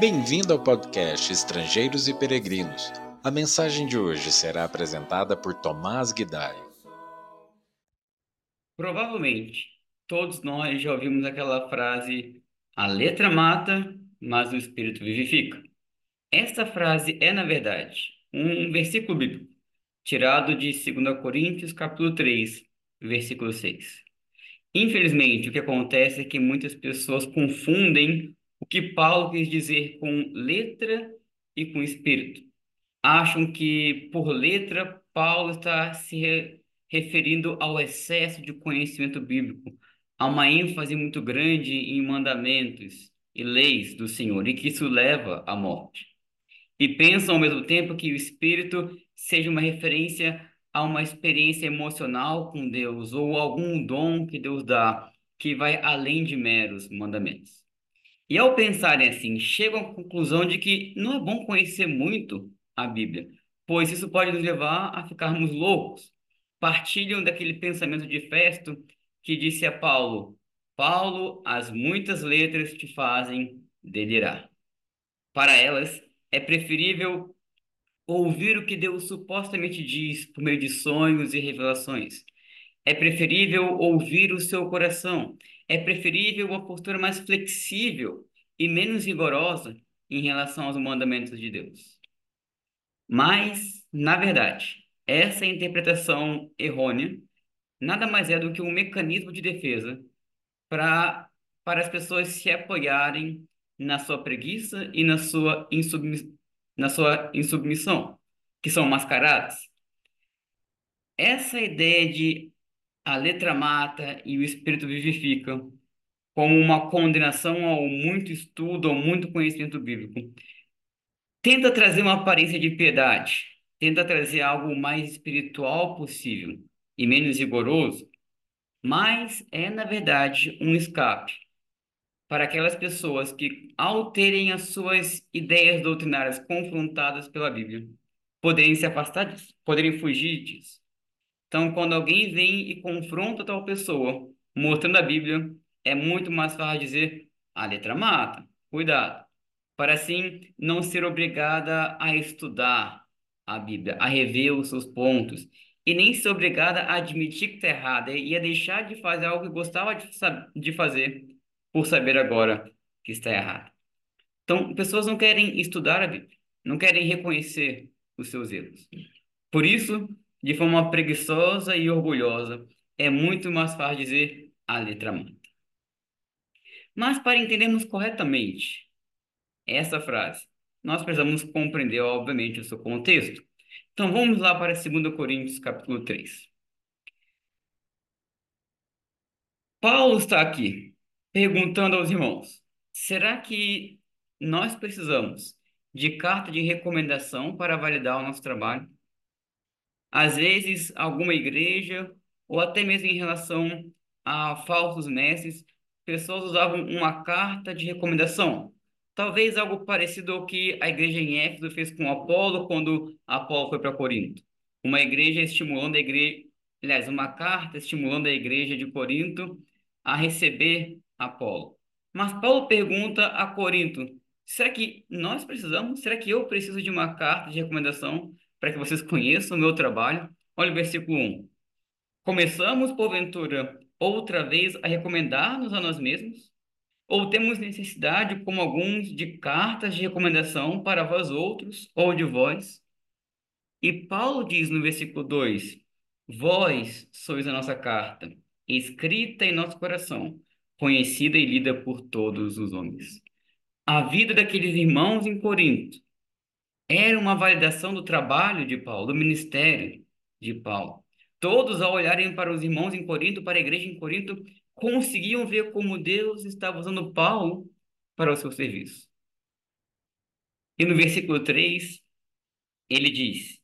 Bem-vindo ao podcast Estrangeiros e Peregrinos. A mensagem de hoje será apresentada por Tomás Guidai. Provavelmente, todos nós já ouvimos aquela frase: a letra mata, mas o espírito vivifica. Esta frase é, na verdade, um versículo bíblico tirado de 2 Coríntios, capítulo 3, versículo 6. Infelizmente, o que acontece é que muitas pessoas confundem o que Paulo quis dizer com letra e com espírito. Acham que, por letra, Paulo está se re referindo ao excesso de conhecimento bíblico, a uma ênfase muito grande em mandamentos e leis do Senhor, e que isso leva à morte. E pensam ao mesmo tempo que o espírito seja uma referência a uma experiência emocional com Deus ou algum dom que Deus dá que vai além de meros mandamentos. E ao pensarem assim, chegam à conclusão de que não é bom conhecer muito a Bíblia, pois isso pode nos levar a ficarmos loucos. Partilham daquele pensamento de Festo que disse a Paulo: Paulo, as muitas letras te fazem delirar. Para elas, é preferível ouvir o que Deus supostamente diz por meio de sonhos e revelações. É preferível ouvir o seu coração. É preferível uma postura mais flexível e menos rigorosa em relação aos mandamentos de Deus. Mas, na verdade, essa interpretação errônea nada mais é do que um mecanismo de defesa para para as pessoas se apoiarem na sua preguiça e na sua insubmissão na sua insubmissão, que são mascaradas. Essa ideia de a letra mata e o espírito vivifica, como uma condenação ao muito estudo, ao muito conhecimento bíblico, tenta trazer uma aparência de piedade, tenta trazer algo mais espiritual possível e menos rigoroso, mas é, na verdade, um escape para aquelas pessoas que, ao terem as suas ideias doutrinárias confrontadas pela Bíblia, poderem se afastar disso, poderem fugir disso. Então, quando alguém vem e confronta tal pessoa, mostrando a Bíblia, é muito mais fácil dizer a letra mata, cuidado, para assim não ser obrigada a estudar a Bíblia, a rever os seus pontos, e nem ser obrigada a admitir que está errada e a deixar de fazer algo que gostava de fazer por saber agora que está errado. Então, pessoas não querem estudar a Bíblia, não querem reconhecer os seus erros. Por isso, de forma preguiçosa e orgulhosa, é muito mais fácil dizer a letra mata. Mas para entendermos corretamente essa frase, nós precisamos compreender, obviamente, o seu contexto. Então vamos lá para 2 Coríntios capítulo 3. Paulo está aqui perguntando aos irmãos: será que nós precisamos de carta de recomendação para validar o nosso trabalho? Às vezes, alguma igreja, ou até mesmo em relação a falsos mestres, pessoas usavam uma carta de recomendação. Talvez algo parecido ao que a igreja em Éfeso fez com Apolo quando Apolo foi para Corinto. Uma igreja estimulando a igreja, aliás, uma carta estimulando a igreja de Corinto a receber Apolo. Mas Paulo pergunta a Corinto: será que nós precisamos? Será que eu preciso de uma carta de recomendação para que vocês conheçam o meu trabalho? Olha o versículo 1. Começamos, porventura, outra vez a recomendar-nos a nós mesmos? Ou temos necessidade, como alguns, de cartas de recomendação para vós outros ou de vós? E Paulo diz no versículo 2: Vós sois a nossa carta, escrita em nosso coração conhecida e lida por todos os homens. A vida daqueles irmãos em Corinto era uma validação do trabalho de Paulo, do ministério de Paulo. Todos, ao olharem para os irmãos em Corinto, para a igreja em Corinto, conseguiam ver como Deus estava usando Paulo para o seu serviço. E no versículo 3, ele diz: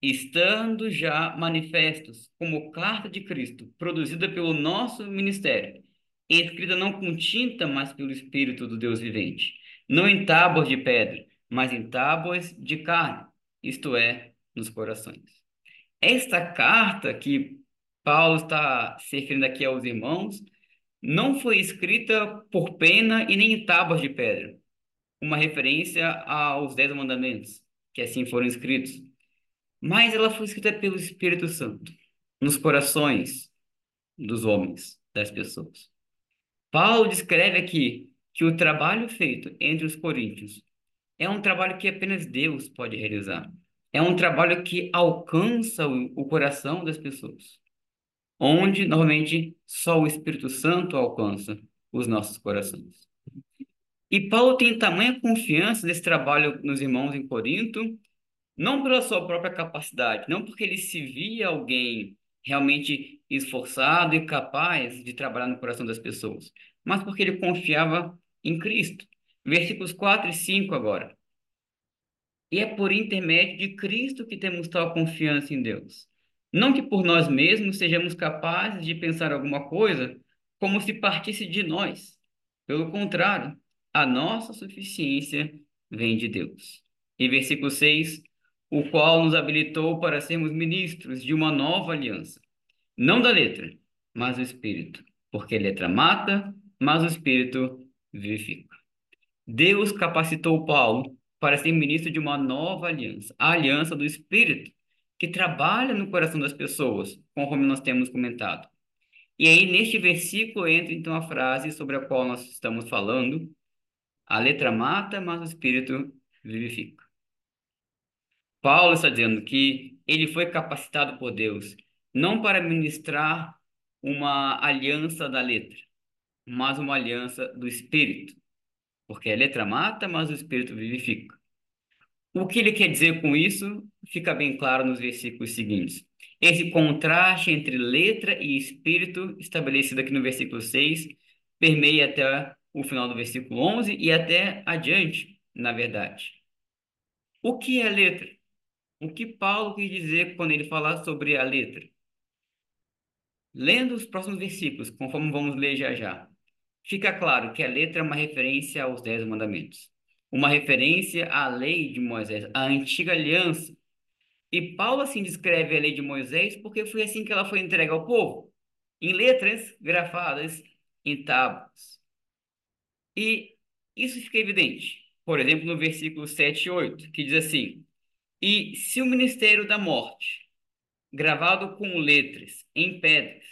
Estando já manifestos como carta de Cristo, produzida pelo nosso ministério, escrita não com tinta, mas pelo Espírito do Deus vivente, não em tábuas de pedra, mas em tábuas de carne, isto é, nos corações. Esta carta que Paulo está se referindo aqui aos irmãos, não foi escrita por pena e nem em tábuas de pedra, uma referência aos Dez Mandamentos, que assim foram escritos, mas ela foi escrita pelo Espírito Santo nos corações dos homens, das pessoas. Paulo descreve aqui que o trabalho feito entre os coríntios é um trabalho que apenas Deus pode realizar. É um trabalho que alcança o, o coração das pessoas, onde normalmente só o Espírito Santo alcança os nossos corações. E Paulo tem tamanha confiança nesse trabalho nos irmãos em Corinto, não pela sua própria capacidade, não porque ele se via alguém realmente esforçado e capaz de trabalhar no coração das pessoas, mas porque ele confiava em Cristo. Versículos 4 e 5 agora. E é por intermédio de Cristo que temos tal confiança em Deus. Não que por nós mesmos sejamos capazes de pensar alguma coisa como se partisse de nós. Pelo contrário, a nossa suficiência vem de Deus. E versículo 6, o qual nos habilitou para sermos ministros de uma nova aliança, não da letra, mas do Espírito, porque a letra mata, mas o Espírito vivifica. Deus capacitou Paulo para ser ministro de uma nova aliança, a aliança do Espírito, que trabalha no coração das pessoas, conforme nós temos comentado. E aí, neste versículo, entra então a frase sobre a qual nós estamos falando: a letra mata, mas o Espírito vivifica. Paulo está dizendo que ele foi capacitado por Deus não para ministrar uma aliança da letra, mas uma aliança do Espírito. Porque a letra mata, mas o Espírito vivifica. O que ele quer dizer com isso fica bem claro nos versículos seguintes. Esse contraste entre letra e espírito, estabelecido aqui no versículo 6, permeia até o final do versículo 11 e até adiante, na verdade. O que é letra? O que Paulo quis dizer quando ele fala sobre a letra? Lendo os próximos versículos, conforme vamos ler já já, fica claro que a letra é uma referência aos Dez Mandamentos, uma referência à lei de Moisés, à antiga aliança. E Paulo assim descreve a lei de Moisés porque foi assim que ela foi entregue ao povo, em letras grafadas em tábuas. E isso fica evidente, por exemplo, no versículo 7 e 8, que diz assim: E se o ministério da morte gravado com letras em pedras,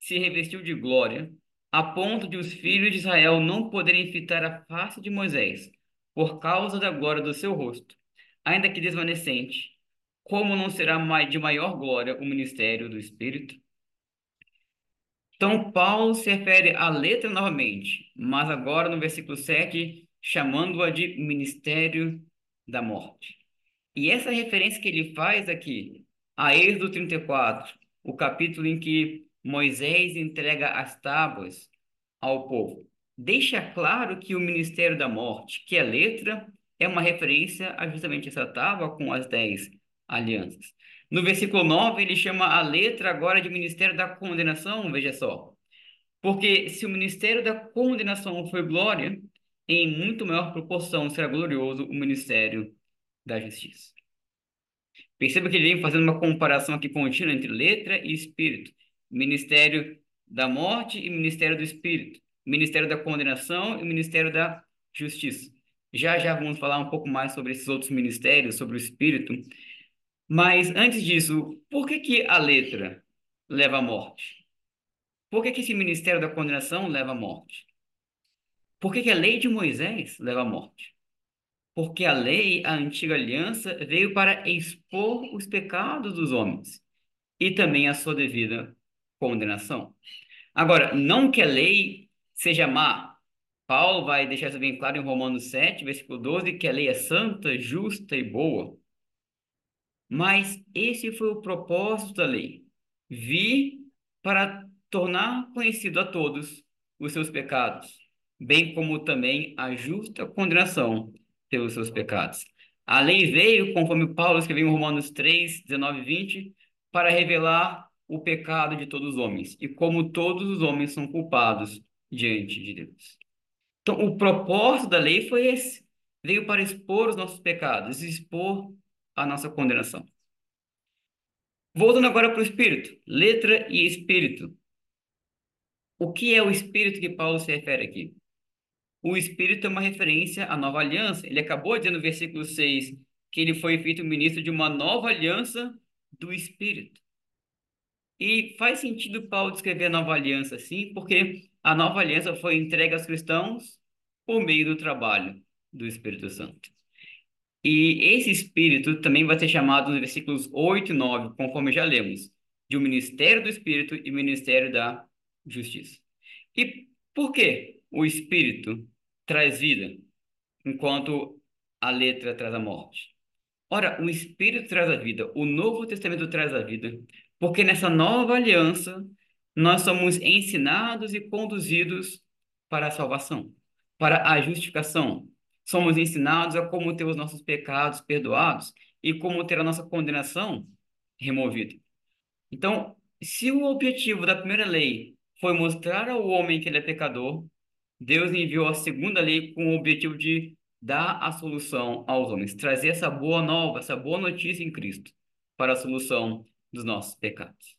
se revestiu de glória, a ponto de os filhos de Israel não poderem fitar a face de Moisés, por causa da glória do seu rosto, ainda que desvanecente, como não será de maior glória o ministério do Espírito? Então, Paulo se refere à letra novamente, mas agora no versículo 7, chamando-a de ministério da morte. E essa referência que ele faz aqui a Êxodo 34, o capítulo em que Moisés entrega as tábuas ao povo, deixa claro que o ministério da morte, que é letra, é uma referência a justamente essa tábua com as dez alianças. No versículo 9, ele chama a letra agora de ministério da condenação, veja só. Porque se o ministério da condenação foi glória, em muito maior proporção será glorioso o ministério da justiça. Perceba que ele vem fazendo uma comparação aqui contínua entre letra e espírito. Ministério da morte e ministério do espírito. Ministério da condenação e ministério da justiça. Já já vamos falar um pouco mais sobre esses outros ministérios, sobre o espírito. Mas antes disso, por que que a letra leva à morte? Por que que esse ministério da condenação leva à morte? Por que que a lei de Moisés leva à morte? porque a lei, a antiga aliança, veio para expor os pecados dos homens e também a sua devida condenação. Agora, não que a lei seja má. Paulo vai deixar isso bem claro em Romanos 7, versículo 12, que a lei é santa, justa e boa. Mas esse foi o propósito da lei. Vi para tornar conhecido a todos os seus pecados, bem como também a justa condenação pelos seus pecados. A lei veio, conforme Paulo escreveu em Romanos 3, 19 e 20, para revelar o pecado de todos os homens e como todos os homens são culpados diante de Deus. Então, o propósito da lei foi esse. Veio para expor os nossos pecados, expor a nossa condenação. Voltando agora para o Espírito, letra e Espírito. O que é o Espírito que Paulo se refere aqui? o Espírito é uma referência à nova aliança. Ele acabou dizendo no versículo 6 que ele foi feito ministro de uma nova aliança do Espírito. E faz sentido Paulo descrever a nova aliança assim, porque a nova aliança foi entregue aos cristãos por meio do trabalho do Espírito Santo. E esse Espírito também vai ser chamado nos versículos 8 e 9, conforme já lemos, de o um ministério do Espírito e ministério da justiça. E por que o Espírito traz vida, enquanto a letra traz a morte? Ora, o Espírito traz a vida, o Novo Testamento traz a vida, porque nessa nova aliança nós somos ensinados e conduzidos para a salvação, para a justificação. Somos ensinados a como ter os nossos pecados perdoados e como ter a nossa condenação removida. Então, se o objetivo da primeira lei foi mostrar ao homem que ele é pecador, Deus enviou a segunda lei com o objetivo de dar a solução aos homens, trazer essa boa nova, essa boa notícia em Cristo para a solução dos nossos pecados.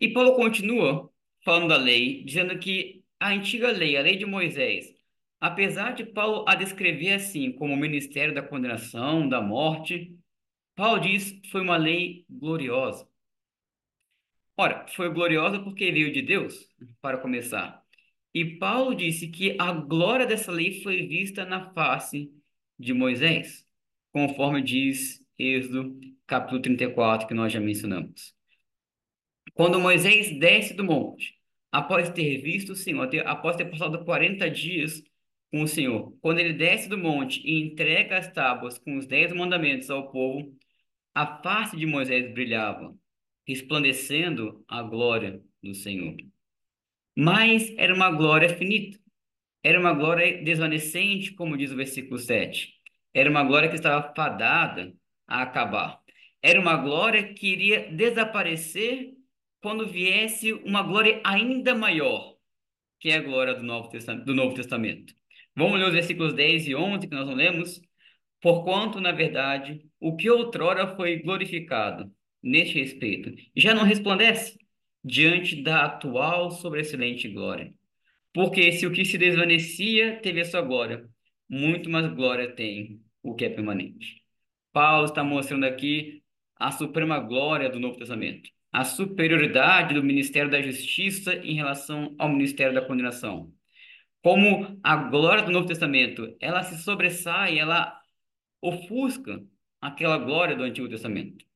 E Paulo continua falando da lei, dizendo que a antiga lei, a lei de Moisés, apesar de Paulo a descrever assim como o ministério da condenação, da morte, Paulo diz foi uma lei gloriosa. Ora, foi gloriosa porque veio de Deus, para começar. E Paulo disse que a glória dessa lei foi vista na face de Moisés, conforme diz Êxodo capítulo 34, que nós já mencionamos. Quando Moisés desce do monte, após ter visto o Senhor, após ter passado 40 dias com o Senhor, quando ele desce do monte e entrega as tábuas com os dez mandamentos ao povo, a face de Moisés brilhava, resplandecendo a glória do Senhor. Mas era uma glória finita. Era uma glória desvanecente, como diz o versículo 7. Era uma glória que estava fadada a acabar. Era uma glória que iria desaparecer quando viesse uma glória ainda maior, que é a glória do Novo Testamento. Do Novo Testamento. Vamos ler os versículos 10 e 11 que nós não lemos? Porquanto, na verdade, o que outrora foi glorificado neste respeito já não resplandece, diante da atual sobreexcelente glória. Porque se o que se desvanecia teve a sua glória, muito mais glória tem o que é permanente. Paulo está mostrando aqui a suprema glória do Novo Testamento, a superioridade do ministério da justiça em relação ao ministério da condenação. Como a glória do Novo Testamento, ela se sobressai, ela ofusca aquela glória do Antigo Testamento.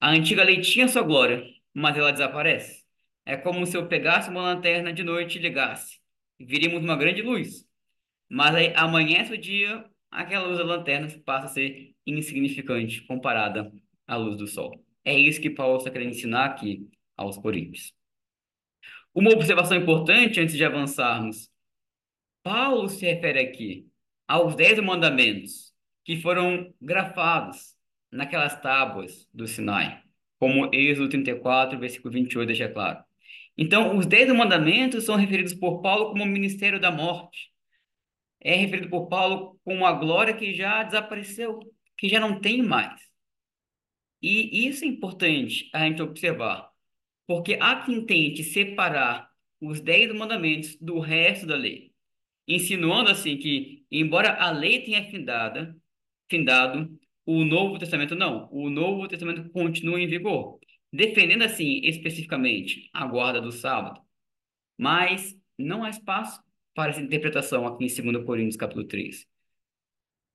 A antiga lei tinha sua glória, mas ela desaparece. É como se eu pegasse uma lanterna de noite e ligasse. Viríamos uma grande luz. Mas aí amanhece o dia, aquela luz da lanterna passa a ser insignificante comparada à luz do sol. É isso que Paulo está querendo ensinar aqui aos Coríntios. Uma observação importante antes de avançarmos. Paulo se refere aqui aos dez mandamentos que foram grafados naquelas tábuas do Sinai, como Êxodo 34, versículo 28 deixa claro. Então, os dez mandamentos são referidos por Paulo como o ministério da morte. É referido por Paulo como a glória que já desapareceu, que já não tem mais. E isso é importante a gente observar, porque há quem tente separar os dez mandamentos do resto da lei, insinuando assim que, embora a lei tenha findada, findado, o Novo Testamento não. O Novo Testamento continua em vigor defendendo assim especificamente a guarda do sábado, mas não há espaço para essa interpretação aqui em 2 Coríntios capítulo 3.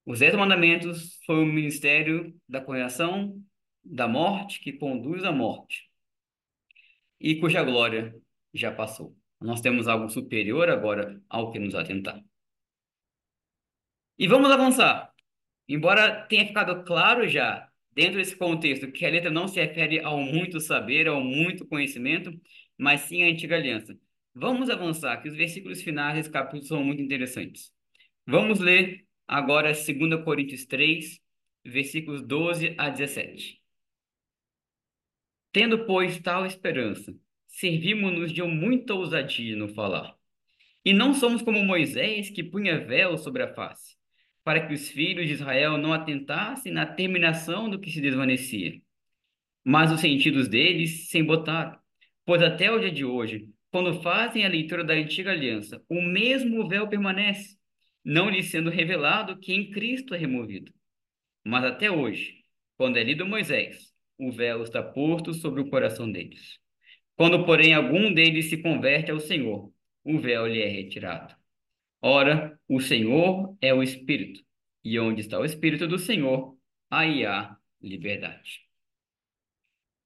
Os dez mandamentos foi o ministério da condenação, da morte, que conduz à morte, e cuja glória já passou. Nós temos algo superior agora ao que nos atentar. E vamos avançar. Embora tenha ficado claro já dentro desse contexto, que a letra não se refere ao muito saber, ao muito conhecimento, mas sim à antiga aliança. Vamos avançar, que os versículos finais desse capítulo são muito interessantes. Vamos ler agora 2 Coríntios 3, versículos 12 a 17. Tendo, pois, tal esperança, servimos-nos de muita ousadia no falar. E não somos como Moisés, que punha véu sobre a face para que os filhos de Israel não atentassem na terminação do que se desvanecia. Mas os sentidos deles se embotaram, pois até o dia de hoje, quando fazem a leitura da antiga aliança, o mesmo véu permanece, não lhe sendo revelado que em Cristo é removido. Mas até hoje, quando é lido Moisés, o véu está posto sobre o coração deles. Quando, porém, algum deles se converte ao Senhor, o véu lhe é retirado. Ora, o Senhor é o Espírito, e onde está o Espírito do Senhor, aí há liberdade.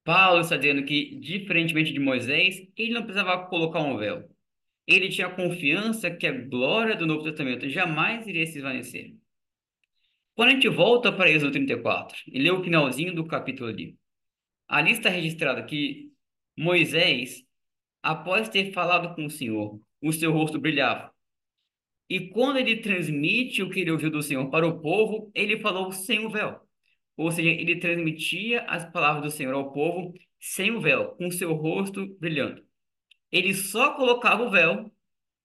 Paulo está dizendo que, diferentemente de Moisés, ele não precisava colocar um véu. Ele tinha confiança que a glória do Novo Testamento jamais iria se esvanecer. Quando a gente volta para Êxodo 34 e lê o finalzinho do capítulo ali, ali está registrado que Moisés, após ter falado com o Senhor, o seu rosto brilhava. E quando ele transmite o que ele ouviu do Senhor para o povo, ele falou sem o véu. Ou seja, ele transmitia as palavras do Senhor ao povo sem o véu, com seu rosto brilhando. Ele só colocava o véu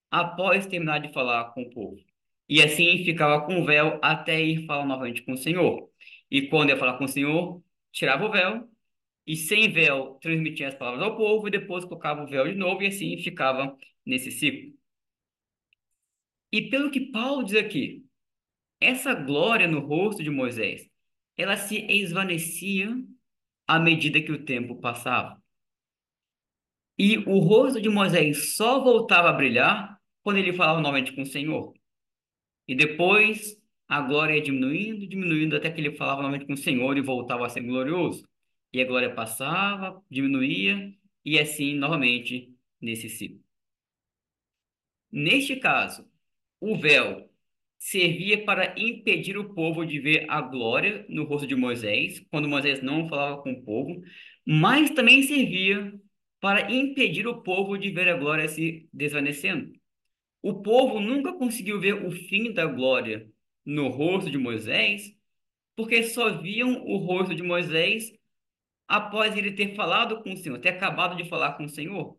após terminar de falar com o povo. E assim ficava com o véu até ir falar novamente com o Senhor. E quando ia falar com o Senhor, tirava o véu e sem véu transmitia as palavras ao povo e depois colocava o véu de novo e assim ficava nesse ciclo. E pelo que Paulo diz aqui, essa glória no rosto de Moisés ela se esvanecia à medida que o tempo passava. E o rosto de Moisés só voltava a brilhar quando ele falava novamente com o Senhor. E depois a glória ia diminuindo, diminuindo, até que ele falava novamente com o Senhor e voltava a ser glorioso. E a glória passava, diminuía, e assim novamente nesse ciclo. Neste caso, o véu servia para impedir o povo de ver a glória no rosto de Moisés, quando Moisés não falava com o povo, mas também servia para impedir o povo de ver a glória se desvanecendo. O povo nunca conseguiu ver o fim da glória no rosto de Moisés, porque só viam o rosto de Moisés após ele ter falado com o Senhor, ter acabado de falar com o Senhor.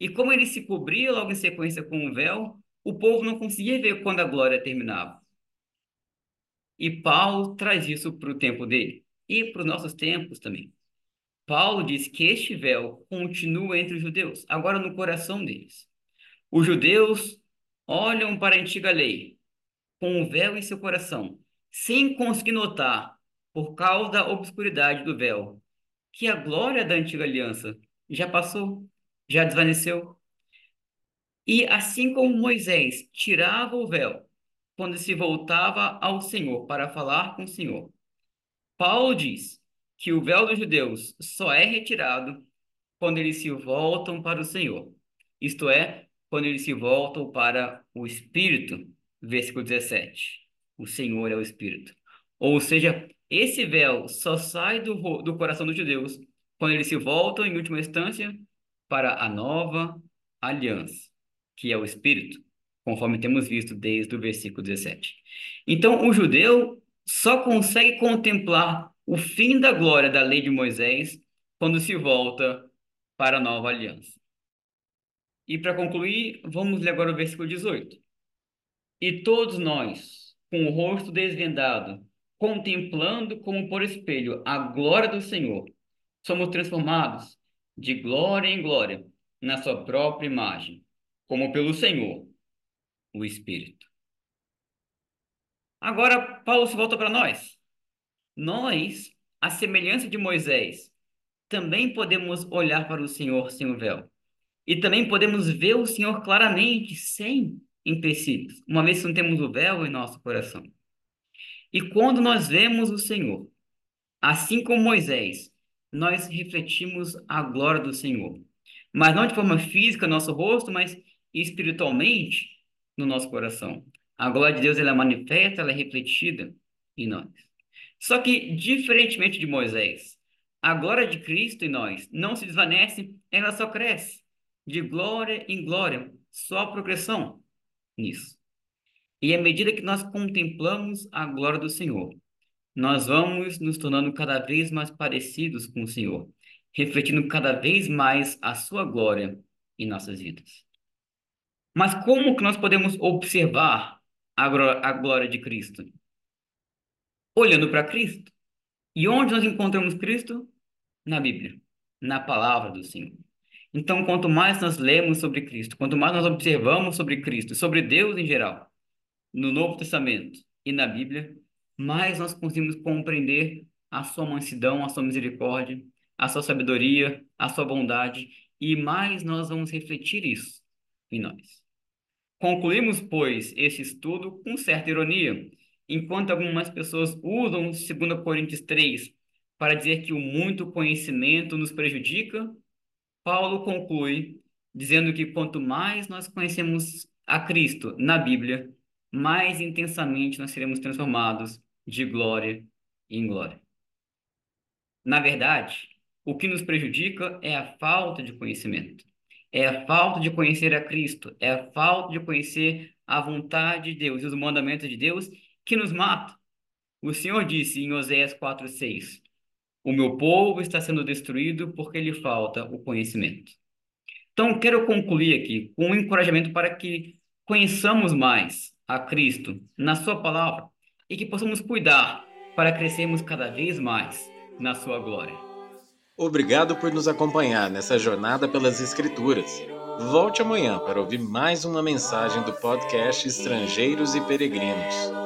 E como ele se cobria logo em sequência com o véu, o povo não conseguia ver quando a glória terminava. E Paulo traz isso para o tempo dele e para os nossos tempos também. Paulo diz que este véu continua entre os judeus, agora no coração deles. Os judeus olham para a antiga lei com o véu em seu coração, sem conseguir notar, por causa da obscuridade do véu, que a glória da antiga aliança já passou, já desvaneceu. E assim como Moisés tirava o véu quando se voltava ao Senhor para falar com o Senhor, Paulo diz que o véu dos judeus só é retirado quando eles se voltam para o Senhor, isto é, quando eles se voltam para o Espírito, versículo 17. O Senhor é o Espírito. Ou seja, esse véu só sai do, do coração dos judeus quando eles se voltam, em última instância, para a nova aliança que é o Espírito, conforme temos visto desde o versículo 17. Então, o judeu só consegue contemplar o fim da glória da lei de Moisés quando se volta para a nova aliança. E para concluir, vamos ler agora o versículo 18. E todos nós, com o rosto desvendado, contemplando como por espelho a glória do Senhor, somos transformados de glória em glória na sua própria imagem como pelo Senhor, o Espírito. Agora, Paulo se volta para nós. Nós, a semelhança de Moisés, também podemos olhar para o Senhor sem o véu. E também podemos ver o Senhor claramente, sem empecilhos, uma vez que não temos o véu em nosso coração. E quando nós vemos o Senhor, assim como Moisés, nós refletimos a glória do Senhor. Mas não de forma física no nosso rosto, mas espiritualmente no nosso coração. A glória de Deus ela é manifesta, ela é refletida em nós. Só que, diferentemente de Moisés, a glória de Cristo em nós não se desvanece, ela só cresce. De glória em glória, só progressão nisso. E à medida que nós contemplamos a glória do Senhor, nós vamos nos tornando cada vez mais parecidos com o Senhor, refletindo cada vez mais a sua glória em nossas vidas. Mas como que nós podemos observar a, glória de Cristo? Olhando para Cristo. E onde nós encontramos Cristo? Na Bíblia, na palavra do Senhor. Então, quanto mais nós lemos sobre Cristo, quanto mais nós observamos sobre Cristo, sobre Deus em geral, no Novo Testamento e na Bíblia, mais nós conseguimos compreender a sua mansidão, a sua misericórdia, a sua sabedoria, a sua bondade, e mais nós vamos refletir isso em nós. Concluímos, pois, esse estudo com certa ironia, enquanto algumas pessoas usam 2 Coríntios 3 para dizer que o muito conhecimento nos prejudica, Paulo conclui dizendo que quanto mais nós conhecemos a Cristo na Bíblia, mais intensamente nós seremos transformados de glória em glória. Na verdade, o que nos prejudica é a falta de conhecimento. É a falta de conhecer a Cristo, é a falta de conhecer a vontade de Deus e os mandamentos de Deus que nos mata. O Senhor disse em Oséias 4:6: O meu povo está sendo destruído porque lhe falta o conhecimento. Então, quero concluir aqui com um encorajamento para que conheçamos mais a Cristo na Sua palavra e que possamos cuidar para crescermos cada vez mais na Sua glória. Obrigado por nos acompanhar nessa jornada pelas Escrituras. Volte amanhã para ouvir mais uma mensagem do podcast Estrangeiros e Peregrinos.